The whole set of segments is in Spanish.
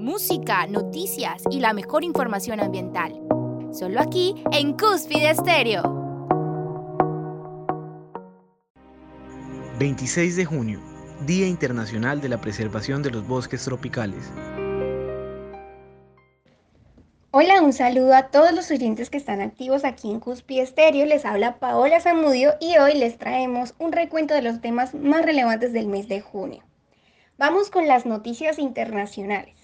música, noticias y la mejor información ambiental. Solo aquí en Cúspide Estéreo. 26 de junio, Día Internacional de la Preservación de los Bosques Tropicales. Hola, un saludo a todos los oyentes que están activos aquí en Cúspide Estéreo. Les habla Paola Zamudio y hoy les traemos un recuento de los temas más relevantes del mes de junio. Vamos con las noticias internacionales.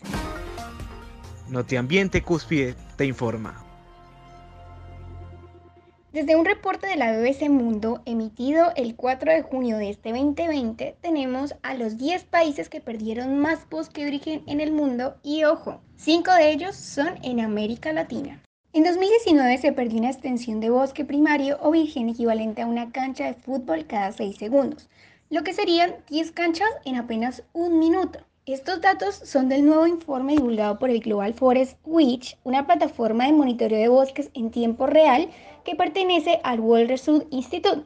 Notiambiente Cúspide te informa. Desde un reporte de la BBC Mundo emitido el 4 de junio de este 2020, tenemos a los 10 países que perdieron más bosque de origen en el mundo y ojo, 5 de ellos son en América Latina. En 2019 se perdió una extensión de bosque primario o virgen equivalente a una cancha de fútbol cada 6 segundos, lo que serían 10 canchas en apenas un minuto. Estos datos son del nuevo informe divulgado por el Global Forest Watch, una plataforma de monitoreo de bosques en tiempo real que pertenece al World Resource Institute,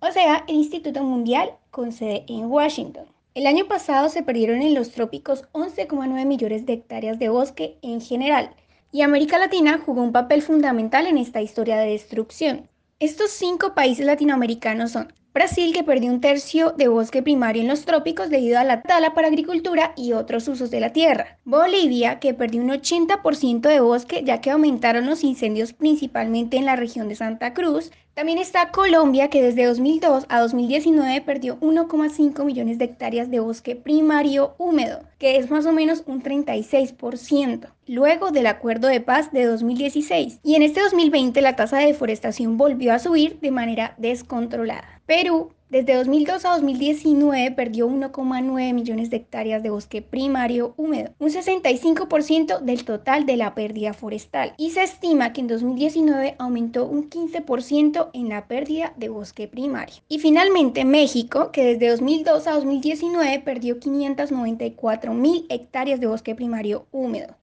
o sea, el Instituto Mundial con sede en Washington. El año pasado se perdieron en los trópicos 11,9 millones de hectáreas de bosque en general, y América Latina jugó un papel fundamental en esta historia de destrucción. Estos cinco países latinoamericanos son Brasil, que perdió un tercio de bosque primario en los trópicos debido a la tala para agricultura y otros usos de la tierra. Bolivia, que perdió un 80% de bosque ya que aumentaron los incendios principalmente en la región de Santa Cruz. También está Colombia, que desde 2002 a 2019 perdió 1,5 millones de hectáreas de bosque primario húmedo, que es más o menos un 36%, luego del acuerdo de paz de 2016. Y en este 2020 la tasa de deforestación volvió a subir de manera descontrolada. Perú desde 2002 a 2019 perdió 1,9 millones de hectáreas de bosque primario húmedo, un 65% del total de la pérdida forestal. Y se estima que en 2019 aumentó un 15% en la pérdida de bosque primario. Y finalmente México, que desde 2002 a 2019 perdió 594 mil hectáreas de bosque primario húmedo.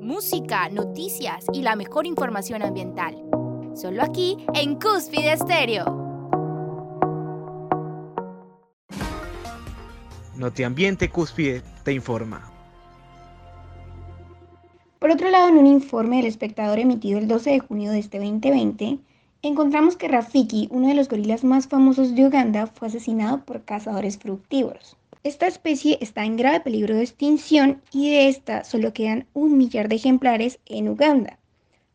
Música, noticias y la mejor información ambiental. Solo aquí en Cúspide Estéreo. Notiambiente Cúspide te informa. Por otro lado, en un informe del espectador emitido el 12 de junio de este 2020, encontramos que Rafiki, uno de los gorilas más famosos de Uganda, fue asesinado por cazadores fructívoros. Esta especie está en grave peligro de extinción y de esta solo quedan un millar de ejemplares en Uganda.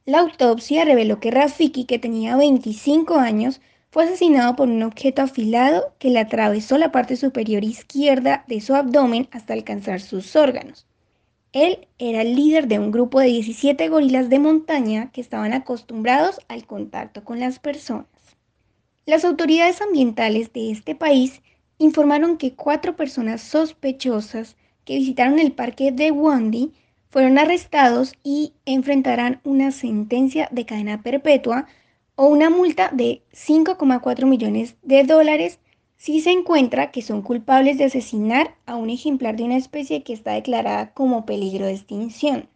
La autopsia reveló que Rafiki, que tenía 25 años, fue asesinado por un objeto afilado que le atravesó la parte superior izquierda de su abdomen hasta alcanzar sus órganos. Él era el líder de un grupo de 17 gorilas de montaña que estaban acostumbrados al contacto con las personas. Las autoridades ambientales de este país informaron que cuatro personas sospechosas que visitaron el parque de Wandy fueron arrestados y enfrentarán una sentencia de cadena perpetua o una multa de 5,4 millones de dólares si se encuentra que son culpables de asesinar a un ejemplar de una especie que está declarada como peligro de extinción.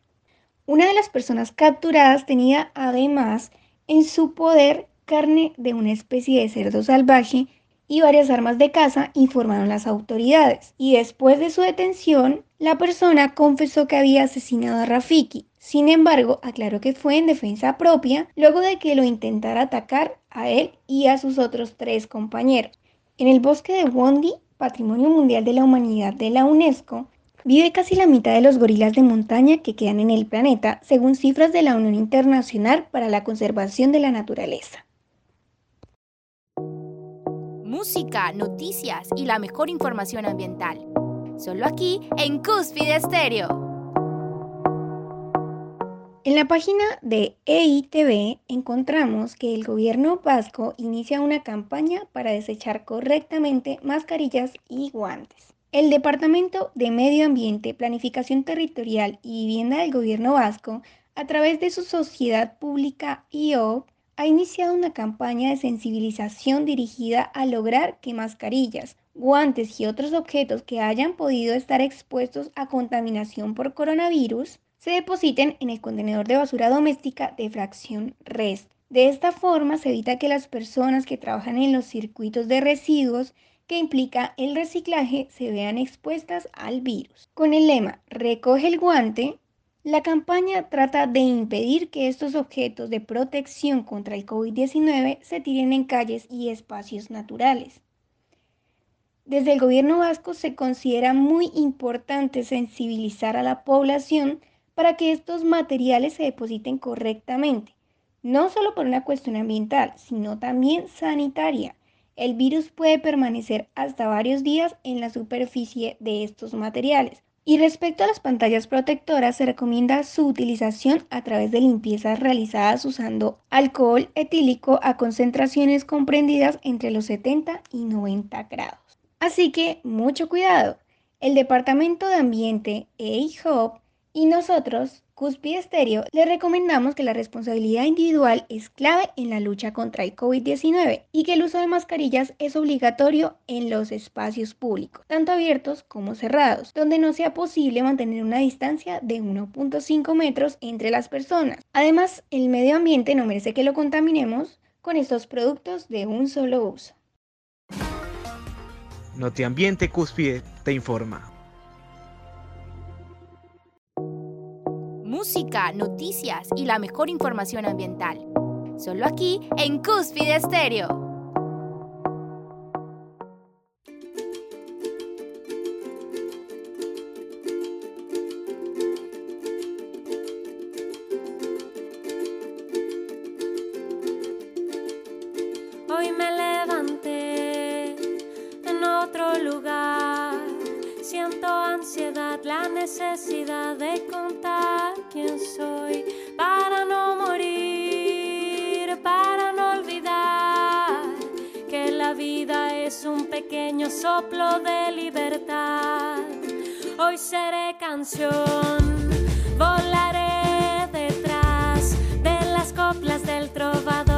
Una de las personas capturadas tenía además en su poder carne de una especie de cerdo salvaje y varias armas de caza, informaron las autoridades. Y después de su detención, la persona confesó que había asesinado a Rafiki, sin embargo, aclaró que fue en defensa propia luego de que lo intentara atacar a él y a sus otros tres compañeros. En el bosque de Wondi, Patrimonio Mundial de la Humanidad de la UNESCO, vive casi la mitad de los gorilas de montaña que quedan en el planeta, según cifras de la Unión Internacional para la Conservación de la Naturaleza. Música, noticias y la mejor información ambiental. Solo aquí en Cúspide Estéreo. En la página de EITV encontramos que el gobierno vasco inicia una campaña para desechar correctamente mascarillas y guantes. El Departamento de Medio Ambiente, Planificación Territorial y Vivienda del gobierno vasco, a través de su sociedad pública IO, ha iniciado una campaña de sensibilización dirigida a lograr que mascarillas, guantes y otros objetos que hayan podido estar expuestos a contaminación por coronavirus se depositen en el contenedor de basura doméstica de fracción REST. De esta forma se evita que las personas que trabajan en los circuitos de residuos que implica el reciclaje se vean expuestas al virus. Con el lema Recoge el guante, la campaña trata de impedir que estos objetos de protección contra el COVID-19 se tiren en calles y espacios naturales. Desde el gobierno vasco se considera muy importante sensibilizar a la población para que estos materiales se depositen correctamente, no solo por una cuestión ambiental, sino también sanitaria. El virus puede permanecer hasta varios días en la superficie de estos materiales. Y respecto a las pantallas protectoras, se recomienda su utilización a través de limpiezas realizadas usando alcohol etílico a concentraciones comprendidas entre los 70 y 90 grados. Así que mucho cuidado. El Departamento de Ambiente EIHOP y nosotros, Cúspide Estéreo, le recomendamos que la responsabilidad individual es clave en la lucha contra el COVID-19 y que el uso de mascarillas es obligatorio en los espacios públicos, tanto abiertos como cerrados, donde no sea posible mantener una distancia de 1.5 metros entre las personas. Además, el medio ambiente no merece que lo contaminemos con estos productos de un solo uso. Notiambiente Cúspide te informa. Música, noticias y la mejor información ambiental. Solo aquí en Cúspide Estéreo. La necesidad de contar quién soy para no morir, para no olvidar que la vida es un pequeño soplo de libertad. Hoy seré canción, volaré detrás de las coplas del trovador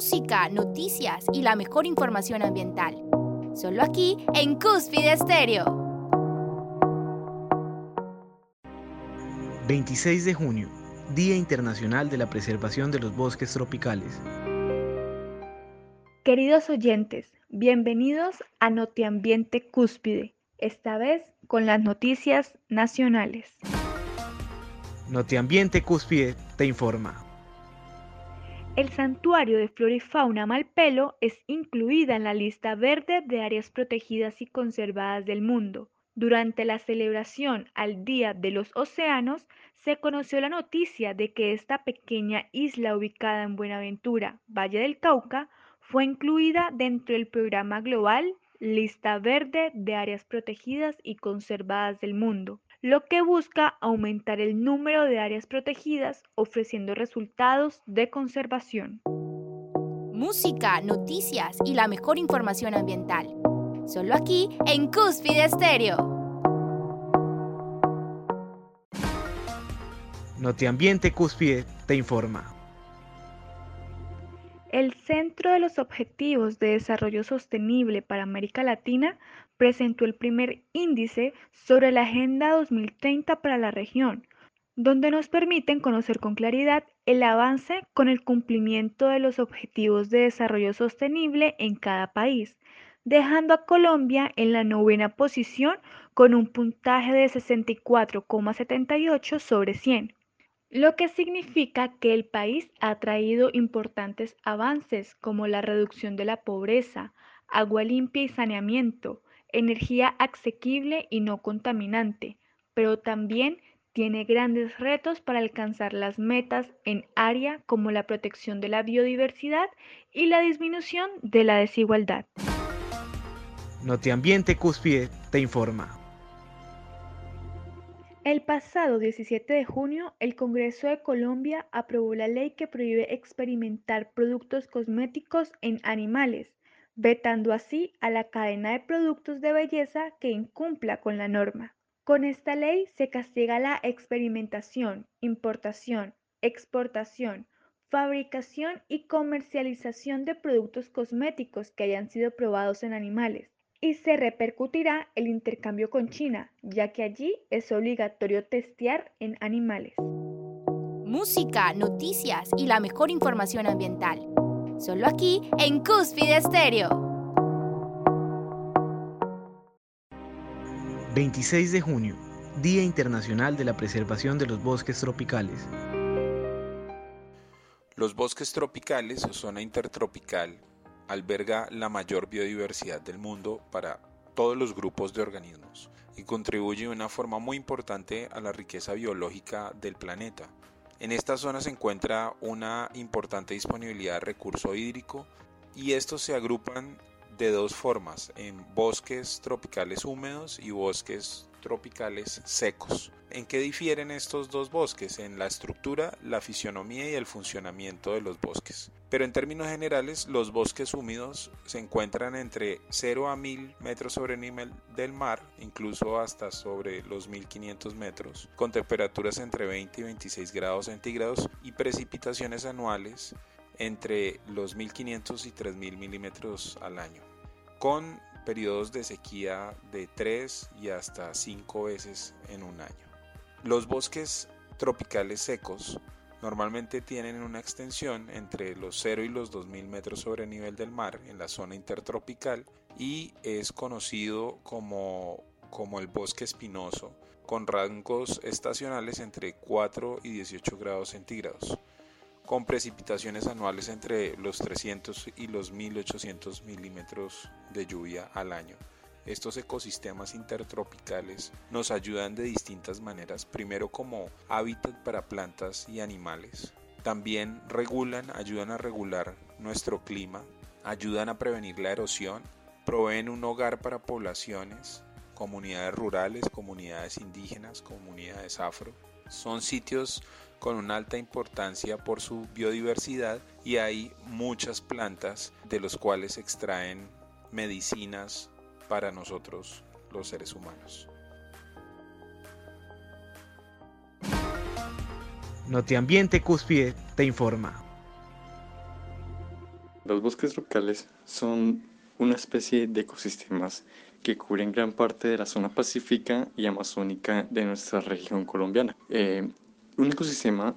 música, noticias y la mejor información ambiental. Solo aquí en Cúspide Estéreo. 26 de junio, Día Internacional de la Preservación de los Bosques Tropicales. Queridos oyentes, bienvenidos a Notiambiente Cúspide, esta vez con las noticias nacionales. Notiambiente Cúspide te informa. El santuario de flora y fauna Malpelo es incluida en la lista verde de áreas protegidas y conservadas del mundo. Durante la celebración al Día de los Océanos, se conoció la noticia de que esta pequeña isla ubicada en Buenaventura, Valle del Cauca, fue incluida dentro del programa global Lista Verde de Áreas Protegidas y Conservadas del Mundo, lo que busca aumentar el número de áreas protegidas ofreciendo resultados de conservación. Música, noticias y la mejor información ambiental. Solo aquí en Cúspide Estéreo. Notiambiente Cúspide te informa. El Centro de los Objetivos de Desarrollo Sostenible para América Latina presentó el primer índice sobre la Agenda 2030 para la región, donde nos permiten conocer con claridad el avance con el cumplimiento de los objetivos de desarrollo sostenible en cada país, dejando a Colombia en la novena posición con un puntaje de 64,78 sobre 100 lo que significa que el país ha traído importantes avances como la reducción de la pobreza, agua limpia y saneamiento, energía asequible y no contaminante, pero también tiene grandes retos para alcanzar las metas en área como la protección de la biodiversidad y la disminución de la desigualdad. Notiambiente Cúspide te informa. El pasado 17 de junio, el Congreso de Colombia aprobó la ley que prohíbe experimentar productos cosméticos en animales vetando así a la cadena de productos de belleza que incumpla con la norma. Con esta ley se castiga la experimentación, importación, exportación, fabricación y comercialización de productos cosméticos que hayan sido probados en animales y se repercutirá el intercambio con China, ya que allí es obligatorio testear en animales. Música, noticias y la mejor información ambiental. Solo aquí en Cúspide Estéreo. 26 de junio, Día Internacional de la Preservación de los Bosques Tropicales. Los bosques tropicales o zona intertropical alberga la mayor biodiversidad del mundo para todos los grupos de organismos y contribuye de una forma muy importante a la riqueza biológica del planeta. En esta zona se encuentra una importante disponibilidad de recurso hídrico y estos se agrupan de dos formas, en bosques tropicales húmedos y bosques tropicales secos. ¿En qué difieren estos dos bosques? En la estructura, la fisionomía y el funcionamiento de los bosques. Pero en términos generales, los bosques húmedos se encuentran entre 0 a 1000 metros sobre el nivel del mar, incluso hasta sobre los 1500 metros, con temperaturas entre 20 y 26 grados centígrados y precipitaciones anuales entre los 1500 y 3000 milímetros al año, con periodos de sequía de 3 y hasta 5 veces en un año. Los bosques tropicales secos normalmente tienen una extensión entre los 0 y los 2000 metros sobre el nivel del mar en la zona intertropical y es conocido como, como el bosque espinoso con rangos estacionales entre 4 y 18 grados centígrados con precipitaciones anuales entre los 300 y los 1800 milímetros de lluvia al año. Estos ecosistemas intertropicales nos ayudan de distintas maneras, primero como hábitat para plantas y animales, también regulan, ayudan a regular nuestro clima, ayudan a prevenir la erosión, proveen un hogar para poblaciones, comunidades rurales, comunidades indígenas, comunidades afro. Son sitios con una alta importancia por su biodiversidad y hay muchas plantas de los cuales se extraen medicinas para nosotros los seres humanos. Notiambiente Cúspide te informa. Los bosques tropicales son una especie de ecosistemas que cubren gran parte de la zona pacífica y amazónica de nuestra región colombiana. Eh, un ecosistema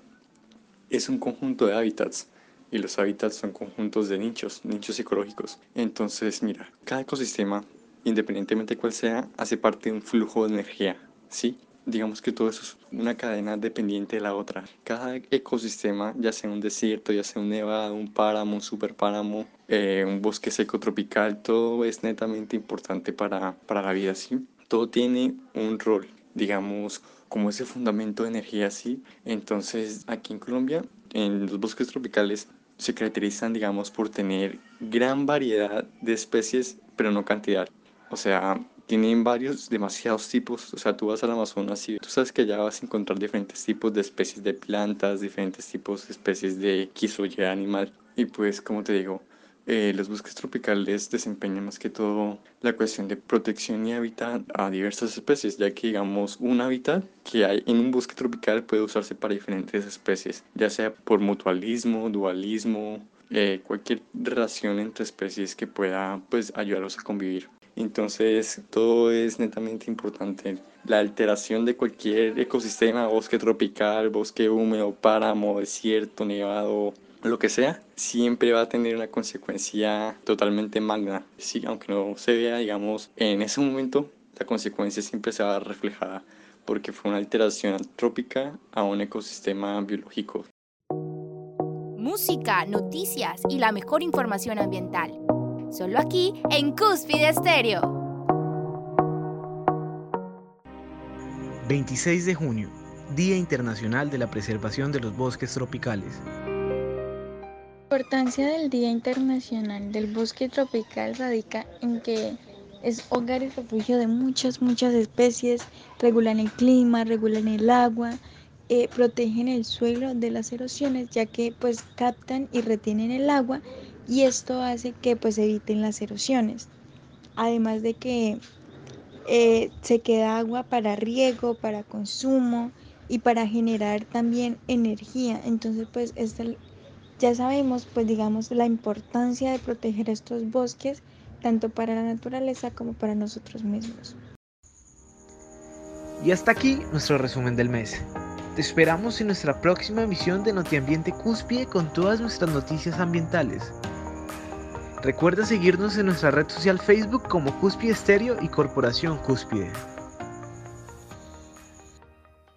es un conjunto de hábitats y los hábitats son conjuntos de nichos, nichos ecológicos. Entonces, mira, cada ecosistema, independientemente de cuál sea, hace parte de un flujo de energía, ¿sí? digamos que todo eso es una cadena dependiente de la otra. Cada ecosistema, ya sea un desierto, ya sea un nevado, un páramo, un superpáramo, eh, un bosque seco tropical, todo es netamente importante para, para la vida, ¿sí? Todo tiene un rol, digamos, como ese fundamento de energía, ¿sí? Entonces, aquí en Colombia, en los bosques tropicales, se caracterizan, digamos, por tener gran variedad de especies, pero no cantidad. O sea, tienen varios, demasiados tipos. O sea, tú vas al Amazonas y tú sabes que allá vas a encontrar diferentes tipos de especies de plantas, diferentes tipos de especies de X o Y animal. Y pues, como te digo, eh, los bosques tropicales desempeñan más que todo la cuestión de protección y hábitat a diversas especies, ya que digamos un hábitat que hay en un bosque tropical puede usarse para diferentes especies, ya sea por mutualismo, dualismo, eh, cualquier relación entre especies que pueda pues ayudarlos a convivir. Entonces, todo es netamente importante. La alteración de cualquier ecosistema, bosque tropical, bosque húmedo, páramo, desierto, nevado, lo que sea, siempre va a tener una consecuencia totalmente magna. Sí, aunque no se vea, digamos, en ese momento, la consecuencia siempre se va a ver reflejada porque fue una alteración antrópica a un ecosistema biológico. Música, noticias y la mejor información ambiental solo aquí en Cúspide Estéreo. 26 de junio, Día Internacional de la Preservación de los Bosques Tropicales. La importancia del Día Internacional del Bosque Tropical radica en que es hogar y refugio de muchas, muchas especies, regulan el clima, regulan el agua, eh, protegen el suelo de las erosiones, ya que pues captan y retienen el agua y esto hace que pues eviten las erosiones. Además de que eh, se queda agua para riego, para consumo y para generar también energía. Entonces pues ya sabemos pues digamos la importancia de proteger estos bosques tanto para la naturaleza como para nosotros mismos. Y hasta aquí nuestro resumen del mes. Te esperamos en nuestra próxima emisión de Notiambiente Cúspide con todas nuestras noticias ambientales. Recuerda seguirnos en nuestra red social Facebook como Cúspide Estéreo y Corporación Cúspide.